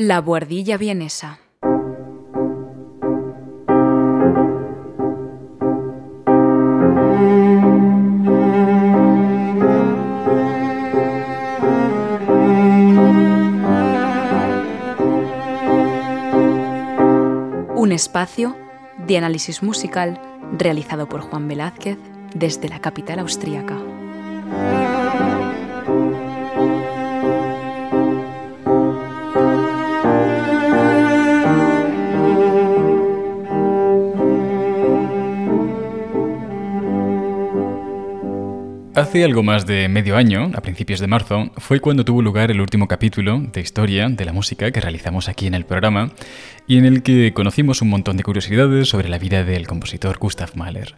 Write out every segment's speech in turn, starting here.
La buhardilla vienesa. Un espacio de análisis musical realizado por Juan Velázquez desde la capital austríaca. Hace algo más de medio año, a principios de marzo, fue cuando tuvo lugar el último capítulo de historia de la música que realizamos aquí en el programa y en el que conocimos un montón de curiosidades sobre la vida del compositor Gustav Mahler.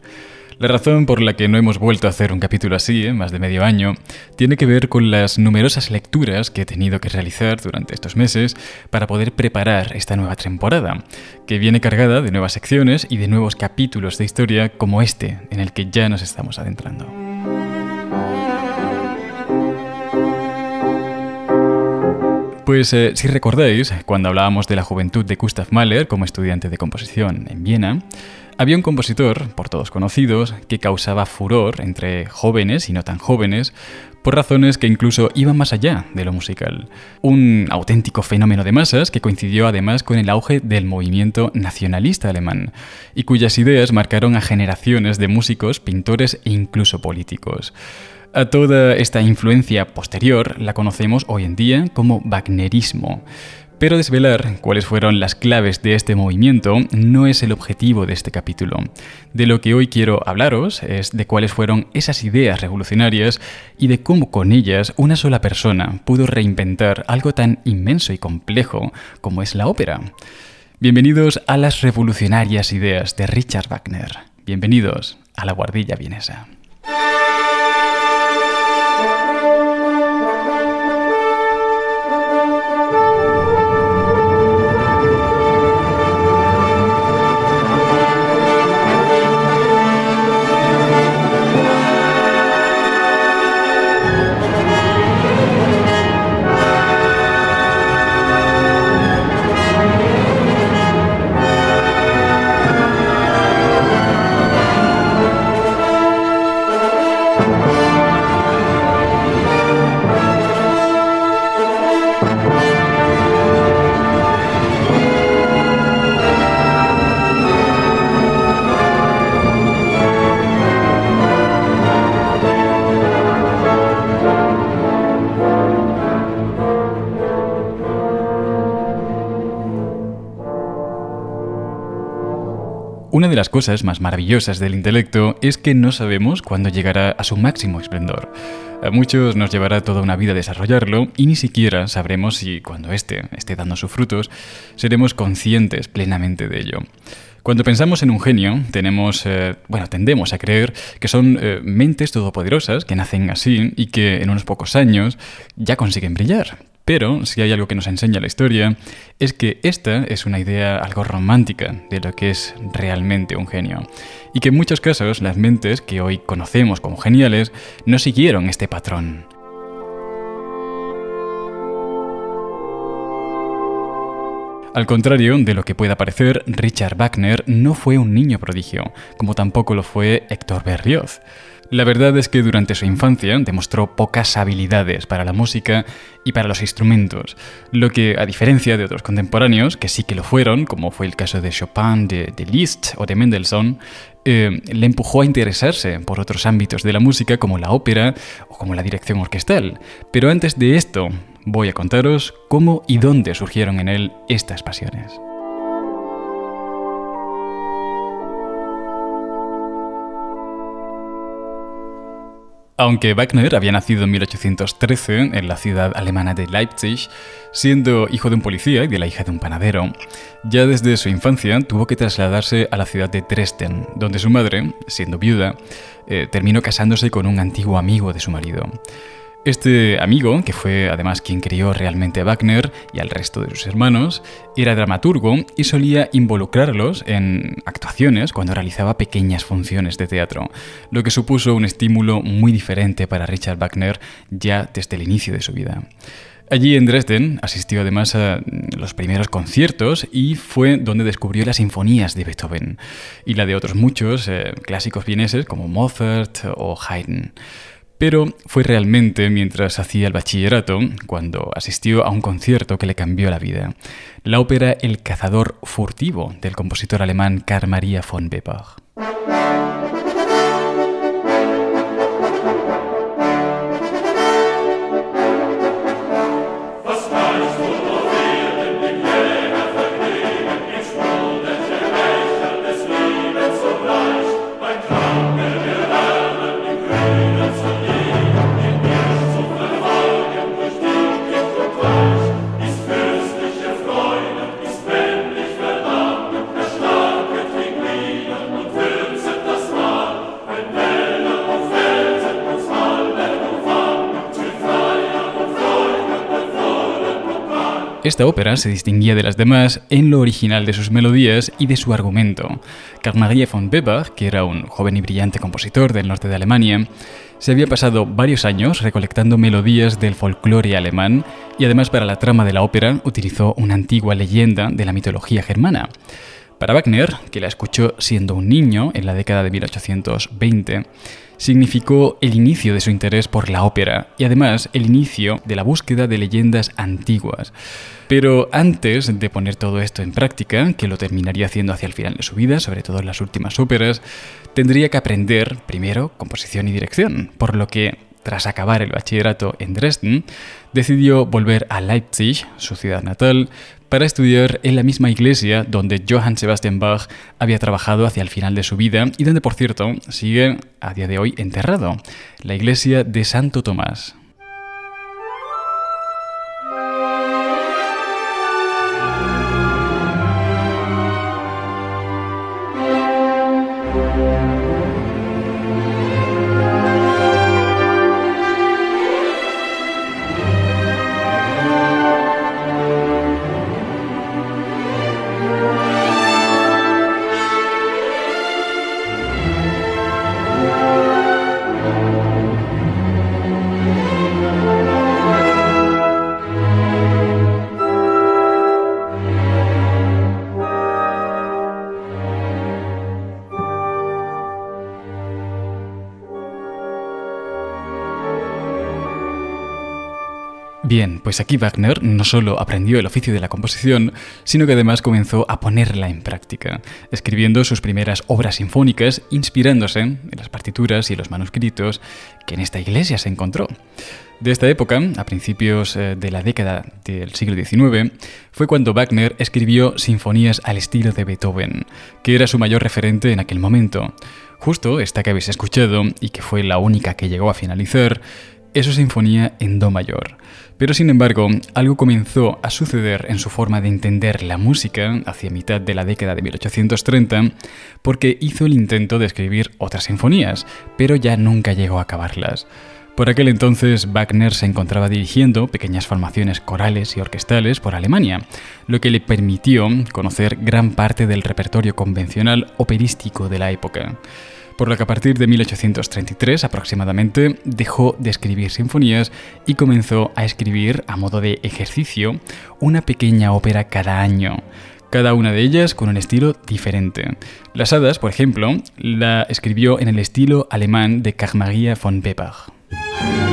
La razón por la que no hemos vuelto a hacer un capítulo así, en más de medio año, tiene que ver con las numerosas lecturas que he tenido que realizar durante estos meses para poder preparar esta nueva temporada, que viene cargada de nuevas secciones y de nuevos capítulos de historia como este, en el que ya nos estamos adentrando. Pues eh, si recordáis, cuando hablábamos de la juventud de Gustav Mahler como estudiante de composición en Viena, había un compositor, por todos conocidos, que causaba furor entre jóvenes y no tan jóvenes, por razones que incluso iban más allá de lo musical. Un auténtico fenómeno de masas que coincidió además con el auge del movimiento nacionalista alemán, y cuyas ideas marcaron a generaciones de músicos, pintores e incluso políticos. A toda esta influencia posterior la conocemos hoy en día como Wagnerismo. Pero desvelar cuáles fueron las claves de este movimiento no es el objetivo de este capítulo. De lo que hoy quiero hablaros es de cuáles fueron esas ideas revolucionarias y de cómo con ellas una sola persona pudo reinventar algo tan inmenso y complejo como es la ópera. Bienvenidos a las revolucionarias ideas de Richard Wagner. Bienvenidos a la guardilla vienesa. Una de las cosas más maravillosas del intelecto es que no sabemos cuándo llegará a su máximo esplendor. A muchos nos llevará toda una vida desarrollarlo y ni siquiera sabremos si cuando éste esté dando sus frutos seremos conscientes plenamente de ello. Cuando pensamos en un genio, tenemos, eh, bueno, tendemos a creer que son eh, mentes todopoderosas que nacen así y que en unos pocos años ya consiguen brillar. Pero si hay algo que nos enseña la historia, es que esta es una idea algo romántica de lo que es realmente un genio. Y que en muchos casos las mentes que hoy conocemos como geniales no siguieron este patrón. Al contrario de lo que pueda parecer, Richard Wagner no fue un niño prodigio, como tampoco lo fue Héctor Berlioz. La verdad es que durante su infancia demostró pocas habilidades para la música y para los instrumentos, lo que, a diferencia de otros contemporáneos, que sí que lo fueron, como fue el caso de Chopin, de, Liszt o de Mendelssohn, eh, le empujó a interesarse por otros ámbitos de la música como la ópera o como la dirección orquestal. Pero antes de esto, voy a contaros cómo y dónde surgieron en él estas pasiones. Aunque Wagner había nacido en 1813 en la ciudad alemana de Leipzig, siendo hijo de un policía y de la hija de un panadero, ya desde su infancia tuvo que trasladarse a la ciudad de Dresden, donde su madre, siendo viuda, eh, terminó casándose con un antiguo amigo de su marido. Este amigo, que fue además quien crió realmente a Wagner y al resto de sus hermanos, era dramaturgo y solía involucrarlos en actuaciones cuando realizaba pequeñas funciones de teatro, lo que supuso un estímulo muy diferente para Richard Wagner ya desde el inicio de su vida. Allí en Dresden asistió además a los primeros conciertos y fue donde descubrió las sinfonías de Beethoven y la de otros muchos eh, clásicos vieneses como Mozart o Haydn. Pero fue realmente mientras hacía el bachillerato cuando asistió a un concierto que le cambió la vida. La ópera El cazador furtivo del compositor alemán Karl Maria von Weber. Esta ópera se distinguía de las demás en lo original de sus melodías y de su argumento. Maria von Weber, que era un joven y brillante compositor del norte de Alemania, se había pasado varios años recolectando melodías del folclore alemán y además para la trama de la ópera utilizó una antigua leyenda de la mitología germana. Para Wagner, que la escuchó siendo un niño en la década de 1820, significó el inicio de su interés por la ópera y además el inicio de la búsqueda de leyendas antiguas. Pero antes de poner todo esto en práctica, que lo terminaría haciendo hacia el final de su vida, sobre todo en las últimas óperas, tendría que aprender primero composición y dirección, por lo que tras acabar el bachillerato en Dresden, decidió volver a Leipzig, su ciudad natal, para estudiar en la misma iglesia donde Johann Sebastian Bach había trabajado hacia el final de su vida y donde, por cierto, sigue a día de hoy enterrado, la iglesia de Santo Tomás. Bien, pues aquí Wagner no solo aprendió el oficio de la composición, sino que además comenzó a ponerla en práctica, escribiendo sus primeras obras sinfónicas, inspirándose en las partituras y los manuscritos que en esta iglesia se encontró. De esta época, a principios eh, de la década del siglo XIX, fue cuando Wagner escribió sinfonías al estilo de Beethoven, que era su mayor referente en aquel momento. Justo esta que habéis escuchado, y que fue la única que llegó a finalizar, es su sinfonía en Do mayor. Pero sin embargo, algo comenzó a suceder en su forma de entender la música hacia mitad de la década de 1830, porque hizo el intento de escribir otras sinfonías, pero ya nunca llegó a acabarlas. Por aquel entonces, Wagner se encontraba dirigiendo pequeñas formaciones corales y orquestales por Alemania, lo que le permitió conocer gran parte del repertorio convencional operístico de la época por lo que a partir de 1833 aproximadamente dejó de escribir sinfonías y comenzó a escribir a modo de ejercicio una pequeña ópera cada año cada una de ellas con un estilo diferente. Las Hadas, por ejemplo, la escribió en el estilo alemán de Karl Maria von Weber.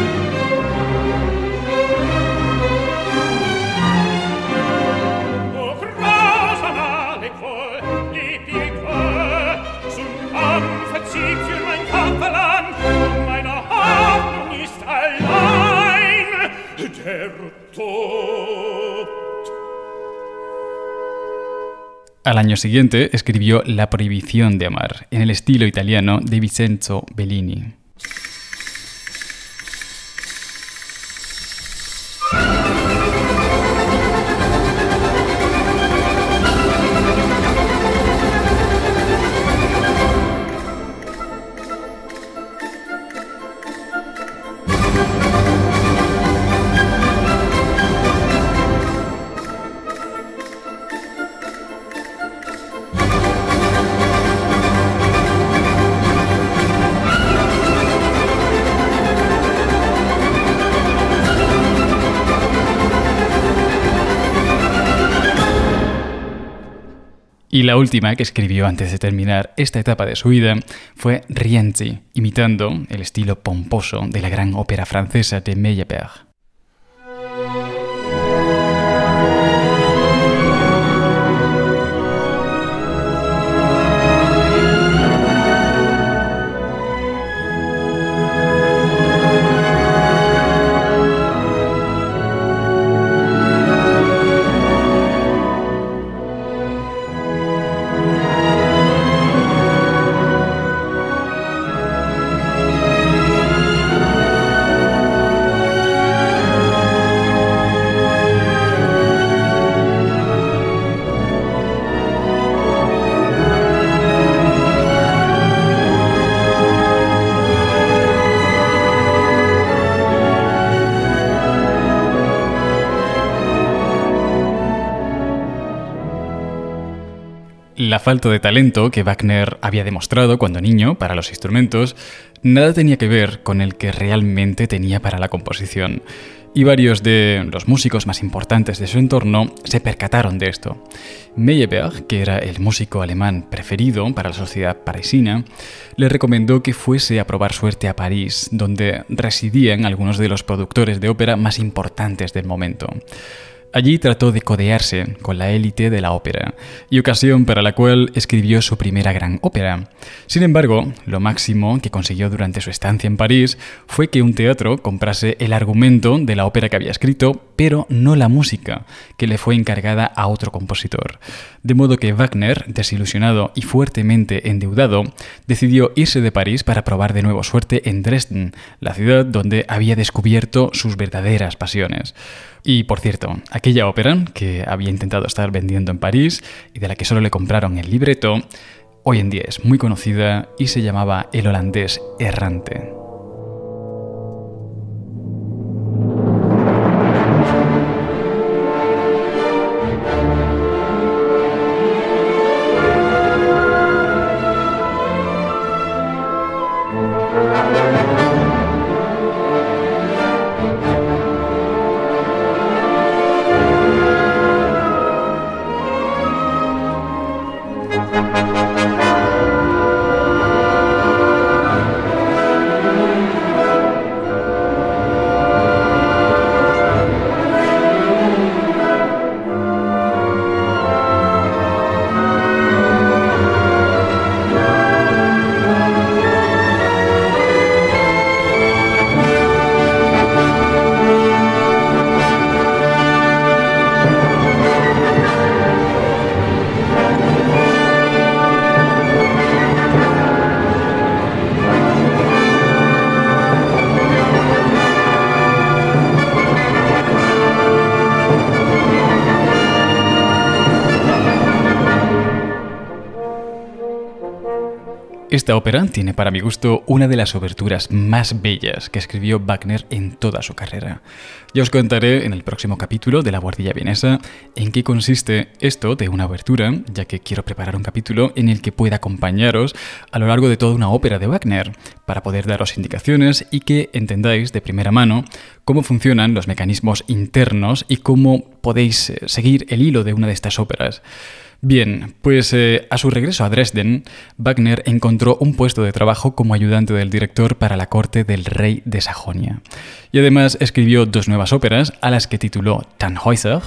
Al año siguiente escribió La prohibición de amar, en el estilo italiano de Vincenzo Bellini. Y la última que escribió antes de terminar esta etapa de su vida fue Rienzi, imitando el estilo pomposo de la gran ópera francesa de Meyerbeer. La falta de talento que Wagner había demostrado cuando niño para los instrumentos nada tenía que ver con el que realmente tenía para la composición. Y varios de los músicos más importantes de su entorno se percataron de esto. Meyerbeer, que era el músico alemán preferido para la sociedad parisina, le recomendó que fuese a probar suerte a París, donde residían algunos de los productores de ópera más importantes del momento. Allí trató de codearse con la élite de la ópera, y ocasión para la cual escribió su primera gran ópera. Sin embargo, lo máximo que consiguió durante su estancia en París fue que un teatro comprase el argumento de la ópera que había escrito, pero no la música, que le fue encargada a otro compositor. De modo que Wagner, desilusionado y fuertemente endeudado, decidió irse de París para probar de nuevo suerte en Dresden, la ciudad donde había descubierto sus verdaderas pasiones. Y por cierto, aquella ópera que había intentado estar vendiendo en París y de la que solo le compraron el libreto, hoy en día es muy conocida y se llamaba El holandés errante. Esta ópera tiene para mi gusto una de las oberturas más bellas que escribió Wagner en toda su carrera. Ya os contaré en el próximo capítulo de La Guardilla Vienesa en qué consiste esto de una obertura, ya que quiero preparar un capítulo en el que pueda acompañaros a lo largo de toda una ópera de Wagner, para poder daros indicaciones y que entendáis de primera mano cómo funcionan los mecanismos internos y cómo podéis eh, seguir el hilo de una de estas óperas. Bien, pues eh, a su regreso a Dresden, Wagner encontró un puesto de trabajo como ayudante del director para la corte del rey de Sajonia. Y además escribió dos nuevas óperas, a las que tituló Tannhäuser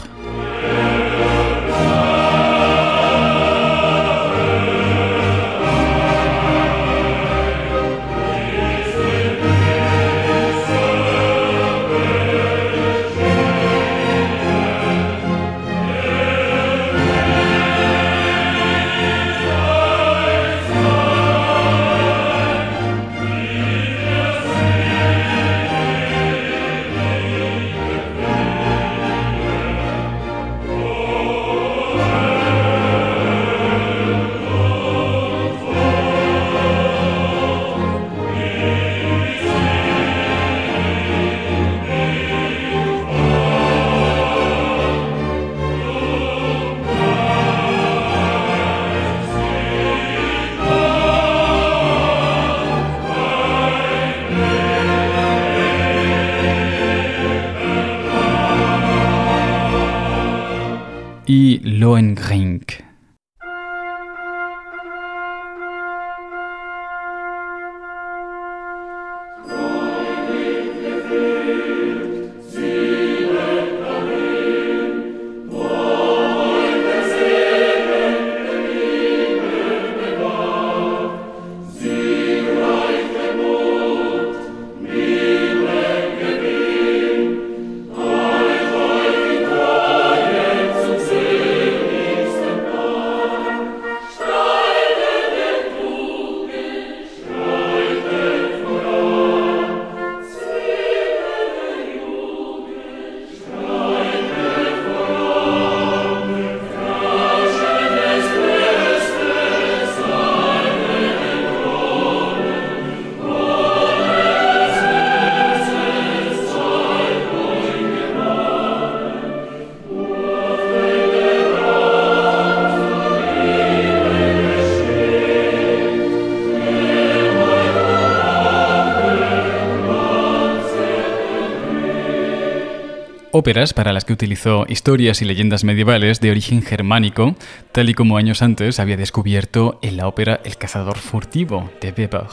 óperas para las que utilizó historias y leyendas medievales de origen germánico, tal y como años antes había descubierto en la ópera El cazador furtivo de Weber.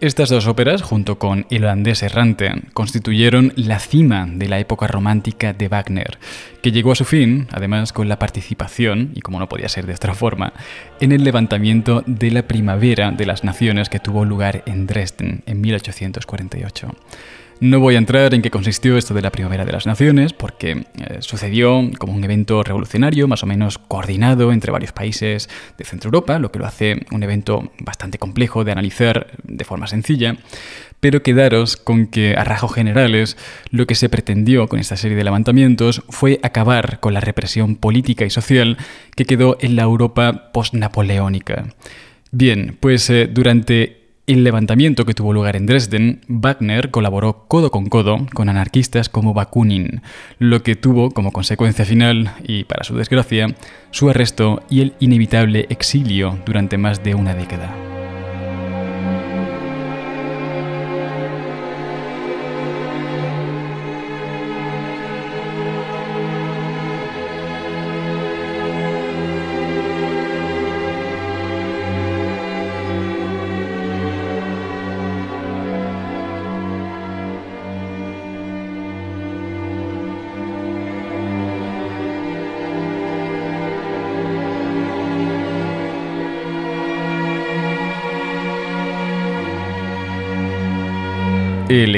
Estas dos óperas, junto con El holandés errante, constituyeron la cima de la época romántica de Wagner, que llegó a su fin, además, con la participación, y como no podía ser de otra forma, en el levantamiento de la Primavera de las Naciones que tuvo lugar en Dresden en 1848. No voy a entrar en qué consistió esto de la Primavera de las Naciones, porque eh, sucedió como un evento revolucionario, más o menos coordinado entre varios países de Centro Europa, lo que lo hace un evento bastante complejo de analizar de forma sencilla, pero quedaros con que a rasgos generales lo que se pretendió con esta serie de levantamientos fue acabar con la represión política y social que quedó en la Europa post-napoleónica. Bien, pues eh, durante el levantamiento que tuvo lugar en Dresden, Wagner colaboró codo con codo con anarquistas como Bakunin, lo que tuvo como consecuencia final, y para su desgracia, su arresto y el inevitable exilio durante más de una década.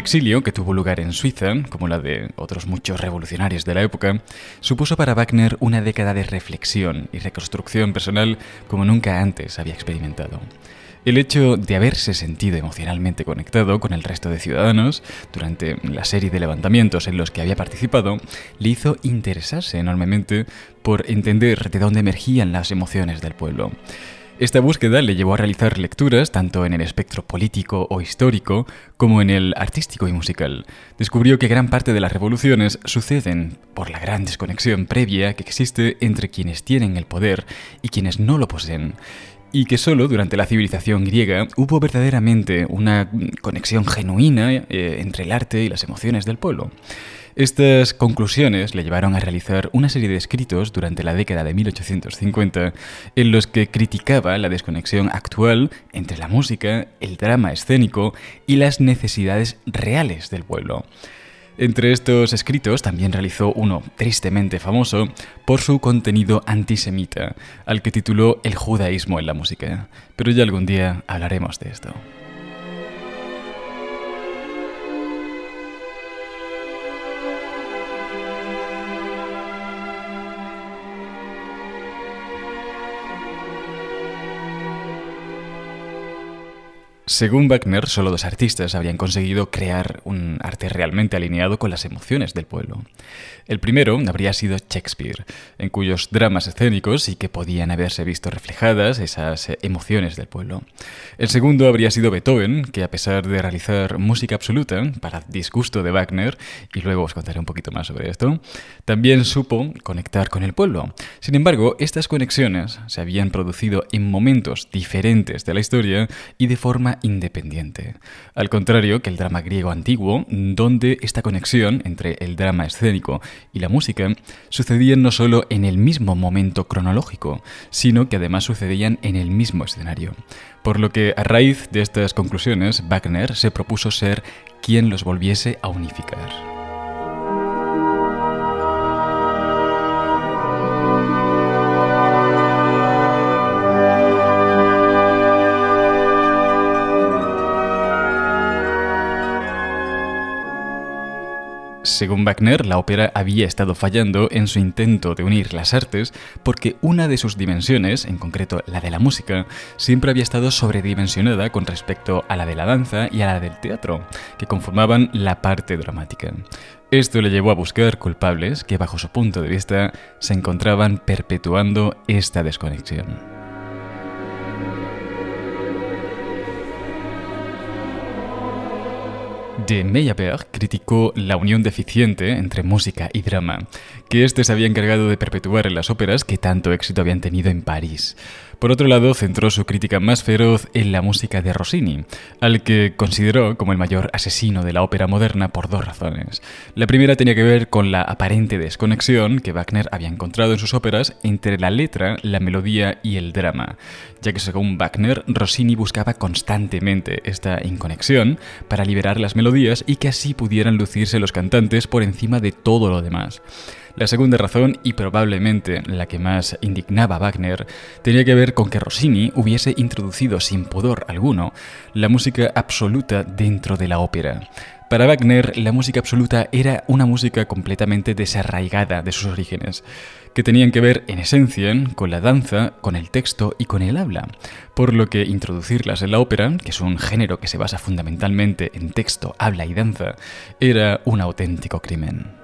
Exilio, que tuvo lugar en Suiza, como la de otros muchos revolucionarios de la época, supuso para Wagner una década de reflexión y reconstrucción personal como nunca antes había experimentado. El hecho de haberse sentido emocionalmente conectado con el resto de ciudadanos durante la serie de levantamientos en los que había participado le hizo interesarse enormemente por entender de dónde emergían las emociones del pueblo. Esta búsqueda le llevó a realizar lecturas tanto en el espectro político o histórico como en el artístico y musical. Descubrió que gran parte de las revoluciones suceden por la gran desconexión previa que existe entre quienes tienen el poder y quienes no lo poseen y que solo durante la civilización griega hubo verdaderamente una conexión genuina eh, entre el arte y las emociones del pueblo. Estas conclusiones le llevaron a realizar una serie de escritos durante la década de 1850 en los que criticaba la desconexión actual entre la música, el drama escénico y las necesidades reales del pueblo. Entre estos escritos también realizó uno tristemente famoso por su contenido antisemita, al que tituló El judaísmo en la música. Pero ya algún día hablaremos de esto. Según Wagner, solo dos artistas habrían conseguido crear un arte realmente alineado con las emociones del pueblo. El primero habría sido Shakespeare, en cuyos dramas escénicos y que podían haberse visto reflejadas esas emociones del pueblo. El segundo habría sido Beethoven, que a pesar de realizar música absoluta, para disgusto de Wagner, y luego os contaré un poquito más sobre esto, también supo conectar con el pueblo. Sin embargo, estas conexiones se habían producido en momentos diferentes de la historia y de forma independiente. Al contrario que el drama griego antiguo, donde esta conexión entre el drama escénico y la música sucedían no solo en el mismo momento cronológico, sino que además sucedían en el mismo escenario. Por lo que a raíz de estas conclusiones, Wagner se propuso ser quien los volviese a unificar. Según Wagner, la ópera había estado fallando en su intento de unir las artes porque una de sus dimensiones, en concreto la de la música, siempre había estado sobredimensionada con respecto a la de la danza y a la del teatro, que conformaban la parte dramática. Esto le llevó a buscar culpables que, bajo su punto de vista, se encontraban perpetuando esta desconexión. De Meyerbeer criticó la unión deficiente entre música y drama, que éste se había encargado de perpetuar en las óperas que tanto éxito habían tenido en París. Por otro lado, centró su crítica más feroz en la música de Rossini, al que consideró como el mayor asesino de la ópera moderna por dos razones. La primera tenía que ver con la aparente desconexión que Wagner había encontrado en sus óperas entre la letra, la melodía y el drama, ya que según Wagner, Rossini buscaba constantemente esta inconexión para liberar las melodías y que así pudieran lucirse los cantantes por encima de todo lo demás. La segunda razón, y probablemente la que más indignaba a Wagner, tenía que ver con que Rossini hubiese introducido sin pudor alguno la música absoluta dentro de la ópera. Para Wagner, la música absoluta era una música completamente desarraigada de sus orígenes, que tenían que ver, en esencia, con la danza, con el texto y con el habla, por lo que introducirlas en la ópera, que es un género que se basa fundamentalmente en texto, habla y danza, era un auténtico crimen.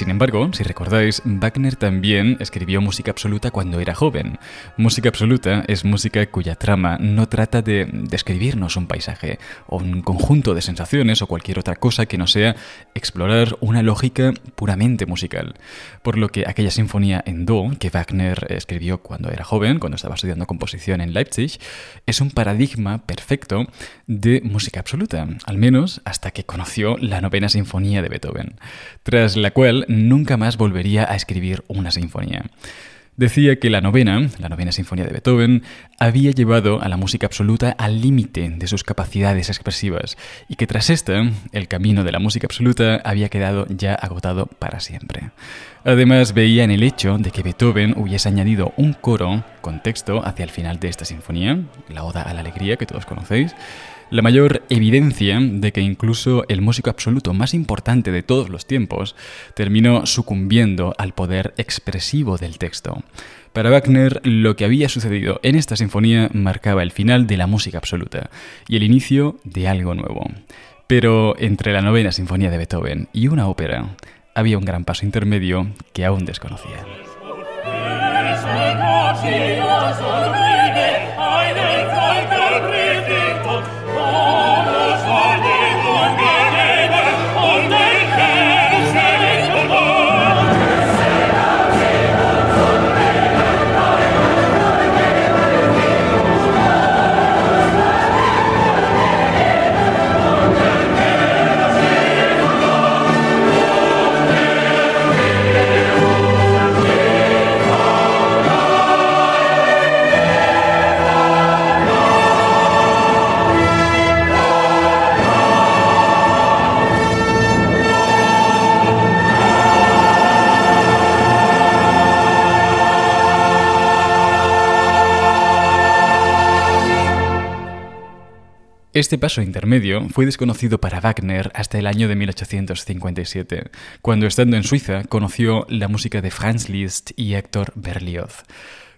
Sin embargo, si recordáis, Wagner también escribió música absoluta cuando era joven. Música absoluta es música cuya trama no trata de describirnos un paisaje o un conjunto de sensaciones o cualquier otra cosa que no sea explorar una lógica puramente musical. Por lo que aquella sinfonía en Do que Wagner escribió cuando era joven, cuando estaba estudiando composición en Leipzig, es un paradigma perfecto de música absoluta, al menos hasta que conoció la novena sinfonía de Beethoven, tras la cual nunca más volvería a escribir una sinfonía. Decía que la novena, la novena sinfonía de Beethoven, había llevado a la música absoluta al límite de sus capacidades expresivas y que tras esta, el camino de la música absoluta había quedado ya agotado para siempre. Además, veía en el hecho de que Beethoven hubiese añadido un coro con texto hacia el final de esta sinfonía, la Oda a la Alegría que todos conocéis, la mayor evidencia de que incluso el músico absoluto más importante de todos los tiempos terminó sucumbiendo al poder expresivo del texto. Para Wagner, lo que había sucedido en esta sinfonía marcaba el final de la música absoluta y el inicio de algo nuevo. Pero entre la novena sinfonía de Beethoven y una ópera, había un gran paso intermedio que aún desconocía. Este paso intermedio fue desconocido para Wagner hasta el año de 1857, cuando estando en Suiza conoció la música de Franz Liszt y Héctor Berlioz.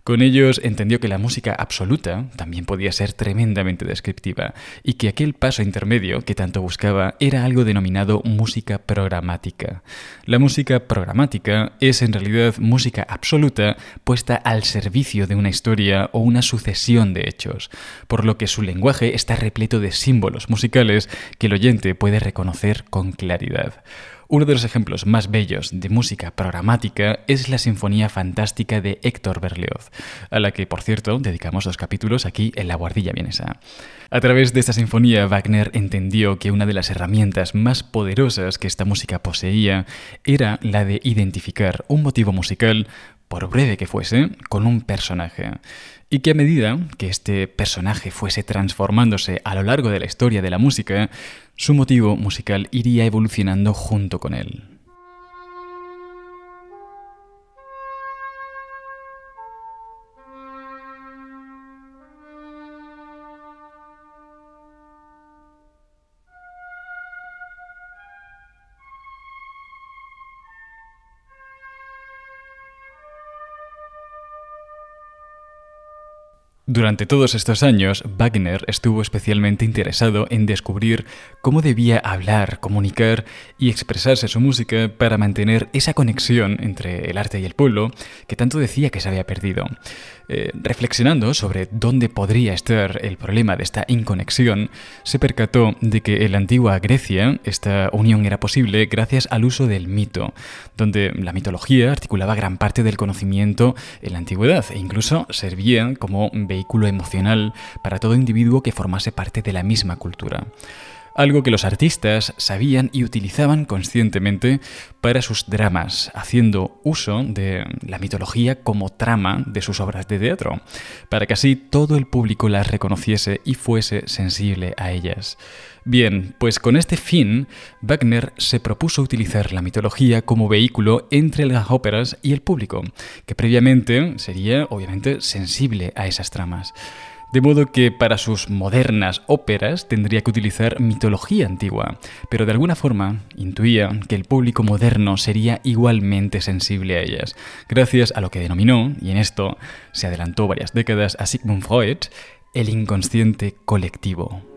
Con ellos entendió que la música absoluta también podía ser tremendamente descriptiva y que aquel paso intermedio que tanto buscaba era algo denominado música programática. La música programática es en realidad música absoluta puesta al servicio de una historia o una sucesión de hechos, por lo que su lenguaje está repleto de símbolos musicales que el oyente puede reconocer con claridad. Uno de los ejemplos más bellos de música programática es la Sinfonía Fantástica de Héctor Berlioz, a la que, por cierto, dedicamos dos capítulos aquí en La Guardilla Vienesa. A través de esta sinfonía, Wagner entendió que una de las herramientas más poderosas que esta música poseía era la de identificar un motivo musical por breve que fuese, con un personaje. Y que a medida que este personaje fuese transformándose a lo largo de la historia de la música, su motivo musical iría evolucionando junto con él. Durante todos estos años, Wagner estuvo especialmente interesado en descubrir cómo debía hablar, comunicar y expresarse su música para mantener esa conexión entre el arte y el pueblo que tanto decía que se había perdido. Eh, reflexionando sobre dónde podría estar el problema de esta inconexión, se percató de que en la antigua Grecia esta unión era posible gracias al uso del mito, donde la mitología articulaba gran parte del conocimiento en la antigüedad e incluso servía como vehículo emocional para todo individuo que formase parte de la misma cultura algo que los artistas sabían y utilizaban conscientemente para sus dramas, haciendo uso de la mitología como trama de sus obras de teatro, para que así todo el público las reconociese y fuese sensible a ellas. Bien, pues con este fin, Wagner se propuso utilizar la mitología como vehículo entre las óperas y el público, que previamente sería obviamente sensible a esas tramas. De modo que para sus modernas óperas tendría que utilizar mitología antigua, pero de alguna forma intuía que el público moderno sería igualmente sensible a ellas, gracias a lo que denominó, y en esto se adelantó varias décadas a Sigmund Freud, el inconsciente colectivo.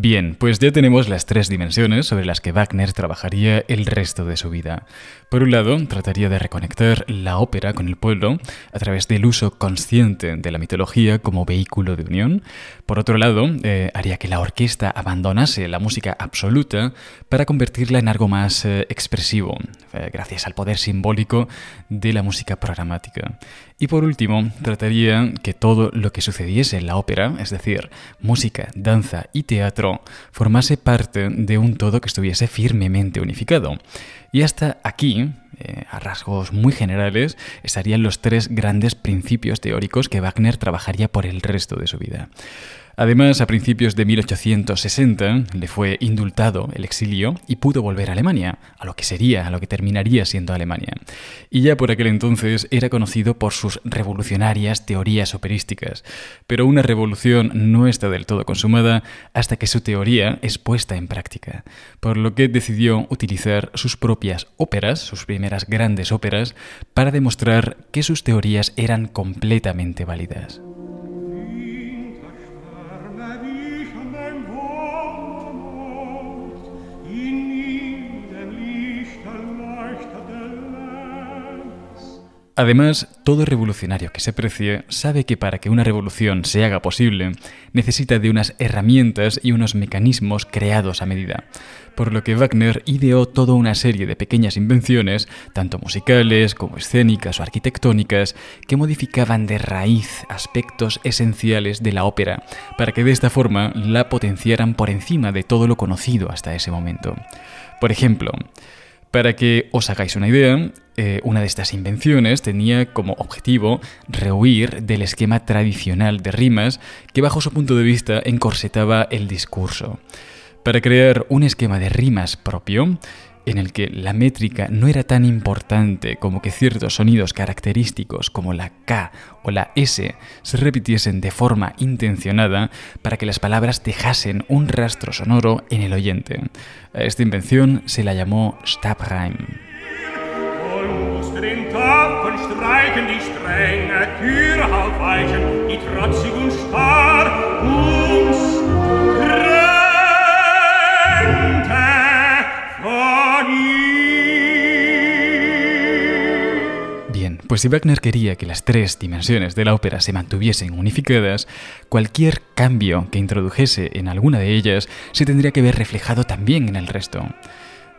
Bien, pues ya tenemos las tres dimensiones sobre las que Wagner trabajaría el resto de su vida. Por un lado, trataría de reconectar la ópera con el pueblo a través del uso consciente de la mitología como vehículo de unión. Por otro lado, eh, haría que la orquesta abandonase la música absoluta para convertirla en algo más eh, expresivo, eh, gracias al poder simbólico de la música programática. Y por último, trataría que todo lo que sucediese en la ópera, es decir, música, danza y teatro, formase parte de un todo que estuviese firmemente unificado. Y hasta aquí, eh, a rasgos muy generales, estarían los tres grandes principios teóricos que Wagner trabajaría por el resto de su vida. Además, a principios de 1860 le fue indultado el exilio y pudo volver a Alemania, a lo que sería, a lo que terminaría siendo Alemania. Y ya por aquel entonces era conocido por sus revolucionarias teorías operísticas, pero una revolución no está del todo consumada hasta que su teoría es puesta en práctica, por lo que decidió utilizar sus propias óperas, sus primeras grandes óperas, para demostrar que sus teorías eran completamente válidas. Además, todo revolucionario que se precie sabe que para que una revolución se haga posible, necesita de unas herramientas y unos mecanismos creados a medida. Por lo que Wagner ideó toda una serie de pequeñas invenciones, tanto musicales como escénicas o arquitectónicas, que modificaban de raíz aspectos esenciales de la ópera, para que de esta forma la potenciaran por encima de todo lo conocido hasta ese momento. Por ejemplo, para que os hagáis una idea, eh, una de estas invenciones tenía como objetivo rehuir del esquema tradicional de rimas que bajo su punto de vista encorsetaba el discurso. Para crear un esquema de rimas propio, en el que la métrica no era tan importante como que ciertos sonidos característicos como la K o la S se repitiesen de forma intencionada para que las palabras dejasen un rastro sonoro en el oyente. A esta invención se la llamó Stabreim. Pues si Wagner quería que las tres dimensiones de la ópera se mantuviesen unificadas, cualquier cambio que introdujese en alguna de ellas se tendría que ver reflejado también en el resto.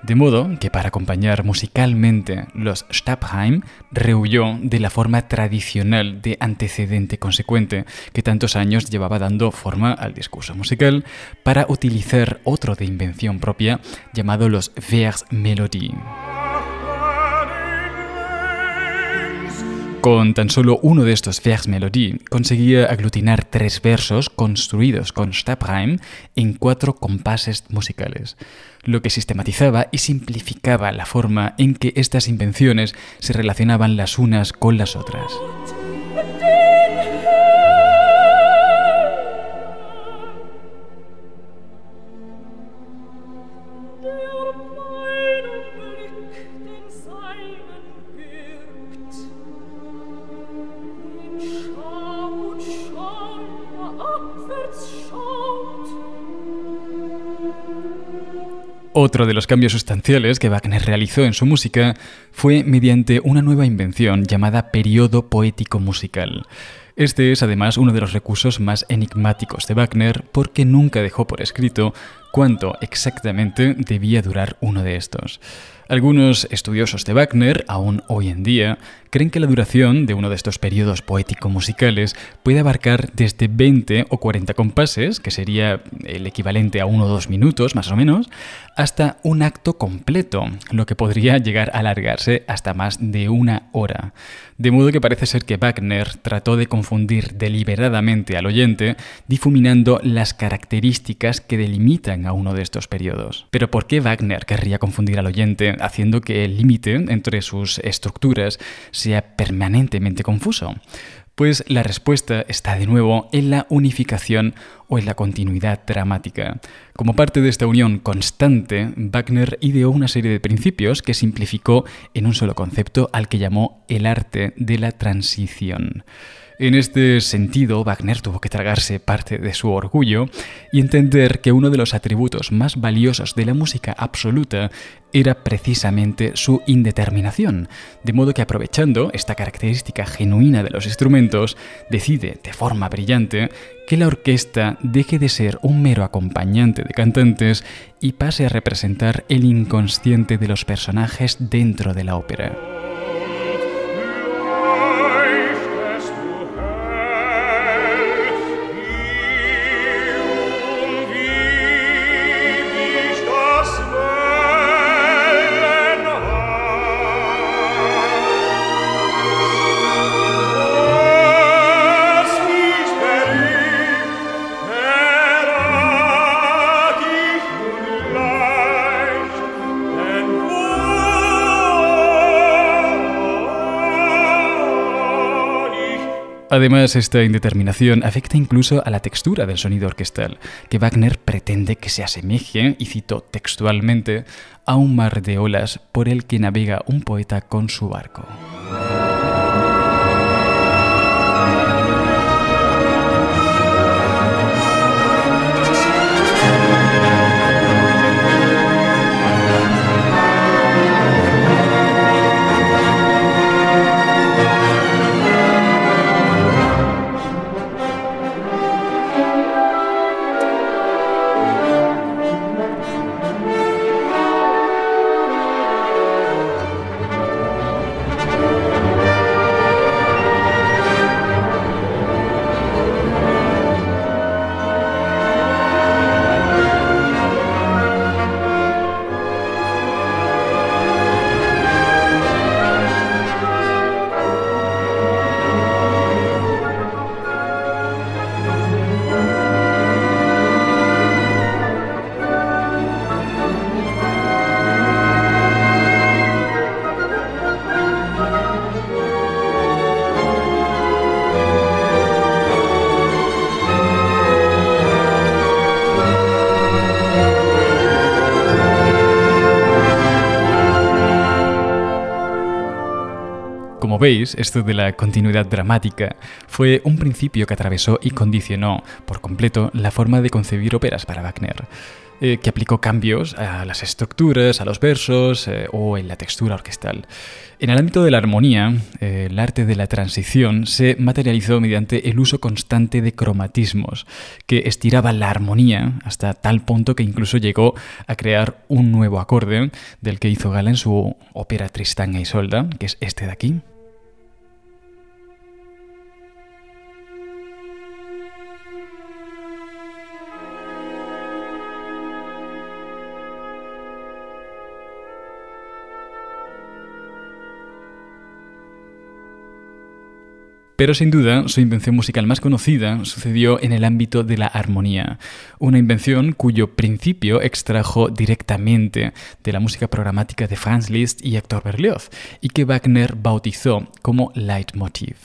De modo que para acompañar musicalmente los Stabheim rehuyó de la forma tradicional de antecedente consecuente que tantos años llevaba dando forma al discurso musical para utilizar otro de invención propia llamado los Vers Melodie. Con tan solo uno de estos vers melodie conseguía aglutinar tres versos construidos con Stabreim en cuatro compases musicales, lo que sistematizaba y simplificaba la forma en que estas invenciones se relacionaban las unas con las otras. Otro de los cambios sustanciales que Wagner realizó en su música fue mediante una nueva invención llamada periodo poético musical. Este es además uno de los recursos más enigmáticos de Wagner porque nunca dejó por escrito cuánto exactamente debía durar uno de estos. Algunos estudiosos de Wagner, aún hoy en día, creen que la duración de uno de estos periodos poético-musicales puede abarcar desde 20 o 40 compases, que sería el equivalente a uno o dos minutos más o menos, hasta un acto completo, lo que podría llegar a alargarse hasta más de una hora. De modo que parece ser que Wagner trató de confundir deliberadamente al oyente, difuminando las características que delimitan a uno de estos periodos. Pero ¿por qué Wagner querría confundir al oyente haciendo que el límite entre sus estructuras sea permanentemente confuso? Pues la respuesta está de nuevo en la unificación o en la continuidad dramática. Como parte de esta unión constante, Wagner ideó una serie de principios que simplificó en un solo concepto al que llamó el arte de la transición. En este sentido, Wagner tuvo que tragarse parte de su orgullo y entender que uno de los atributos más valiosos de la música absoluta era precisamente su indeterminación, de modo que aprovechando esta característica genuina de los instrumentos, decide de forma brillante que la orquesta deje de ser un mero acompañante de cantantes y pase a representar el inconsciente de los personajes dentro de la ópera. Además, esta indeterminación afecta incluso a la textura del sonido orquestal, que Wagner pretende que se asemeje, y cito textualmente, a un mar de olas por el que navega un poeta con su barco. Veis, esto de la continuidad dramática fue un principio que atravesó y condicionó por completo la forma de concebir óperas para Wagner. eh, que aplicó cambios a las estructuras, a los versos eh, o en la textura orquestal. En el ámbito de la armonía, eh, el arte de la transición se materializó mediante el uso constante de cromatismos, que estiraban la armonía hasta tal punto que incluso llegó a crear un nuevo acorde del que hizo gala en su ópera Tristán e Isolda, que es este de aquí. Pero sin duda, su invención musical más conocida sucedió en el ámbito de la armonía, una invención cuyo principio extrajo directamente de la música programática de Franz Liszt y Héctor Berlioz, y que Wagner bautizó como leitmotiv.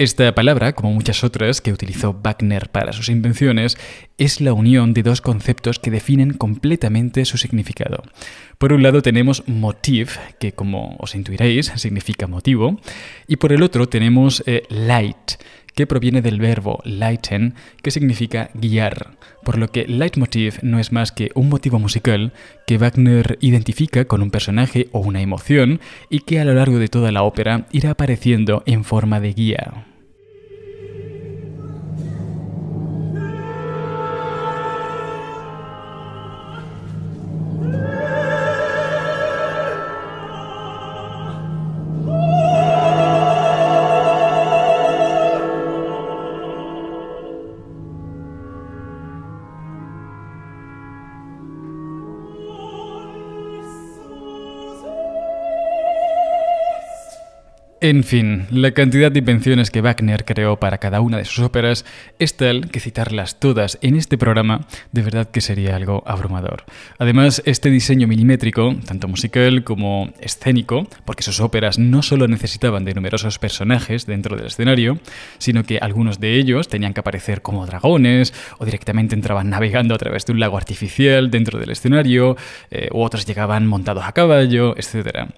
Esta palabra, como muchas otras que utilizó Wagner para sus invenciones, es la unión de dos conceptos que definen completamente su significado. Por un lado tenemos motiv, que como os intuiréis significa motivo, y por el otro tenemos eh, light, que proviene del verbo leiten, que significa guiar, por lo que leitmotiv no es más que un motivo musical que Wagner identifica con un personaje o una emoción y que a lo largo de toda la ópera irá apareciendo en forma de guía. En fin, la cantidad de invenciones que Wagner creó para cada una de sus óperas es tal que citarlas todas en este programa de verdad que sería algo abrumador. Además, este diseño milimétrico, tanto musical como escénico, porque sus óperas no solo necesitaban de numerosos personajes dentro del escenario, sino que algunos de ellos tenían que aparecer como dragones o directamente entraban navegando a través de un lago artificial dentro del escenario, eh, u otros llegaban montados a caballo, etc.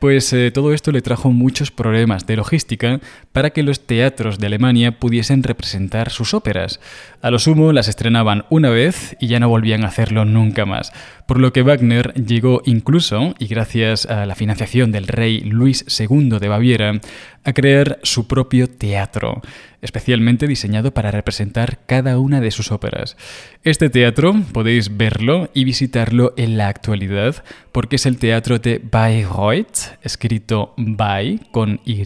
Pues eh, todo esto le trajo muchos problemas de logística para que los teatros de Alemania pudiesen representar sus óperas. A lo sumo las estrenaban una vez y ya no volvían a hacerlo nunca más, por lo que Wagner llegó incluso, y gracias a la financiación del rey Luis II de Baviera, a crear su propio teatro, especialmente diseñado para representar cada una de sus óperas. Este teatro podéis verlo y visitarlo en la actualidad porque es el teatro de Bayreuth, escrito Bay con Y,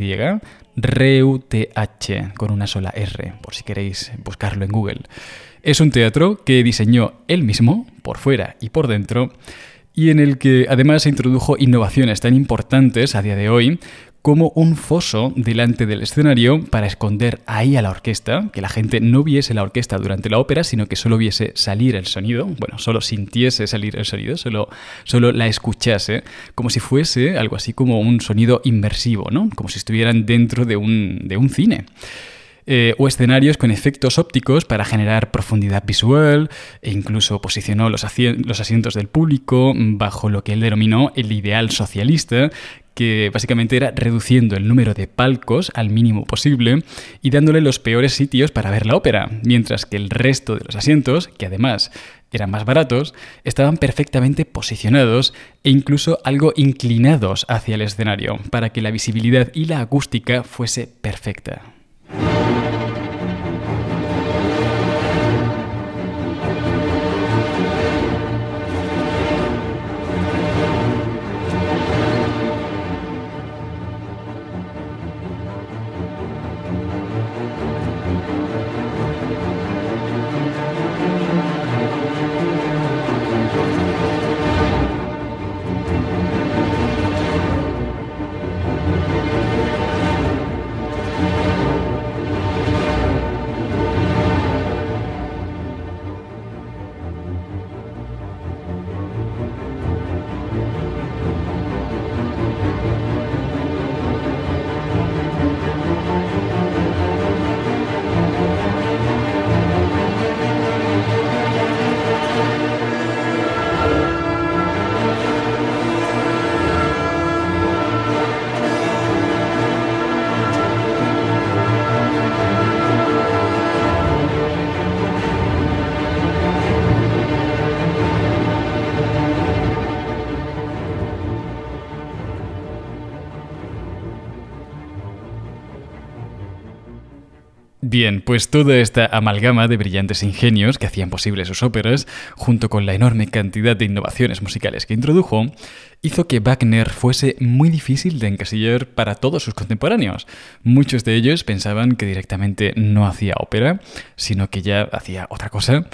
Reuth con una sola R, por si queréis buscarlo en Google. Es un teatro que diseñó él mismo, por fuera y por dentro, y en el que además se introdujo innovaciones tan importantes a día de hoy como un foso delante del escenario para esconder ahí a la orquesta, que la gente no viese la orquesta durante la ópera, sino que solo viese salir el sonido, bueno, solo sintiese salir el sonido, solo, solo la escuchase, como si fuese algo así como un sonido inmersivo, ¿no? Como si estuvieran dentro de un, de un cine. Eh, o escenarios con efectos ópticos para generar profundidad visual e incluso posicionó los, los asientos del público bajo lo que él denominó el ideal socialista, que básicamente era reduciendo el número de palcos al mínimo posible y dándole los peores sitios para ver la ópera, mientras que el resto de los asientos, que además eran más baratos, estaban perfectamente posicionados e incluso algo inclinados hacia el escenario, para que la visibilidad y la acústica fuese perfecta. Bien, pues toda esta amalgama de brillantes ingenios que hacían posibles sus óperas, junto con la enorme cantidad de innovaciones musicales que introdujo, hizo que Wagner fuese muy difícil de encasillar para todos sus contemporáneos. Muchos de ellos pensaban que directamente no hacía ópera, sino que ya hacía otra cosa,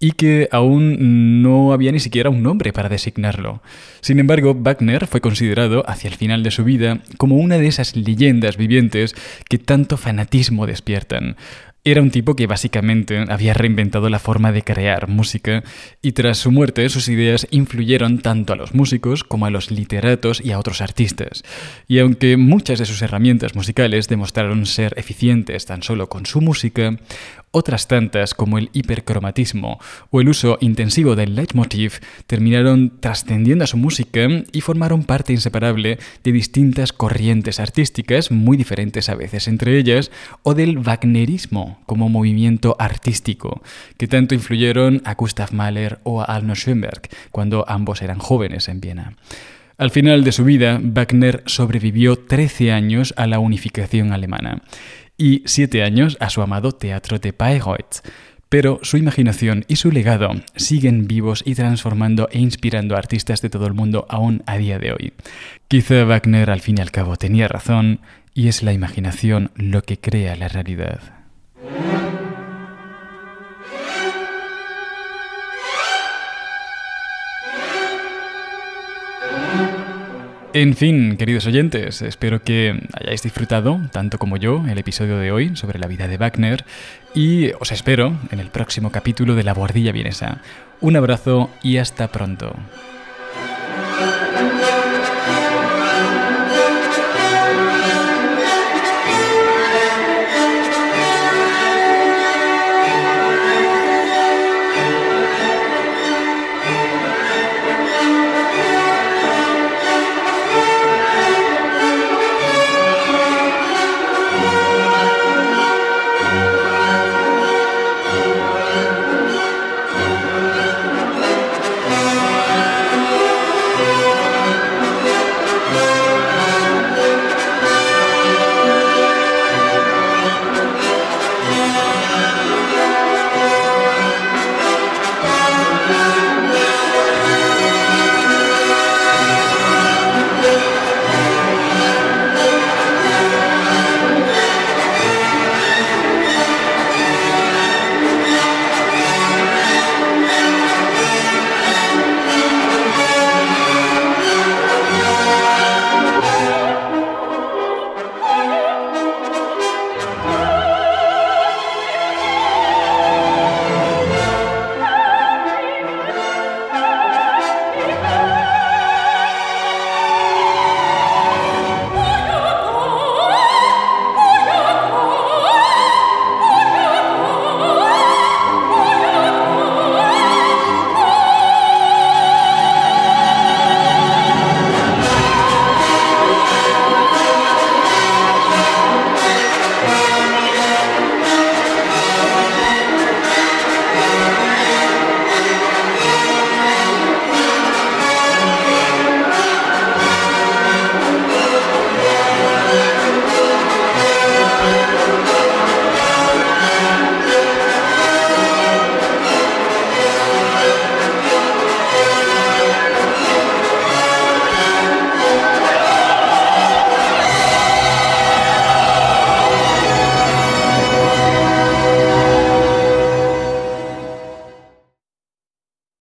y que aún no había ni siquiera un nombre para designarlo. Sin embargo, Wagner fue considerado hacia el final de su vida como una de esas leyendas vivientes que tanto fanatismo despiertan. Era un tipo que básicamente había reinventado la forma de crear música y tras su muerte sus ideas influyeron tanto a los músicos como a los literatos y a otros artistas. Y aunque muchas de sus herramientas musicales demostraron ser eficientes tan solo con su música, otras tantas, como el hipercromatismo o el uso intensivo del leitmotiv, terminaron trascendiendo a su música y formaron parte inseparable de distintas corrientes artísticas, muy diferentes a veces entre ellas, o del Wagnerismo como movimiento artístico, que tanto influyeron a Gustav Mahler o a Arno Schoenberg cuando ambos eran jóvenes en Viena. Al final de su vida, Wagner sobrevivió 13 años a la unificación alemana y siete años a su amado Teatro de Bayreuth. Pero su imaginación y su legado siguen vivos y transformando e inspirando a artistas de todo el mundo aún a día de hoy. Quizá Wagner al fin y al cabo tenía razón y es la imaginación lo que crea la realidad. En fin, queridos oyentes, espero que hayáis disfrutado, tanto como yo, el episodio de hoy sobre la vida de Wagner y os espero en el próximo capítulo de La Bordilla Vienesa. Un abrazo y hasta pronto.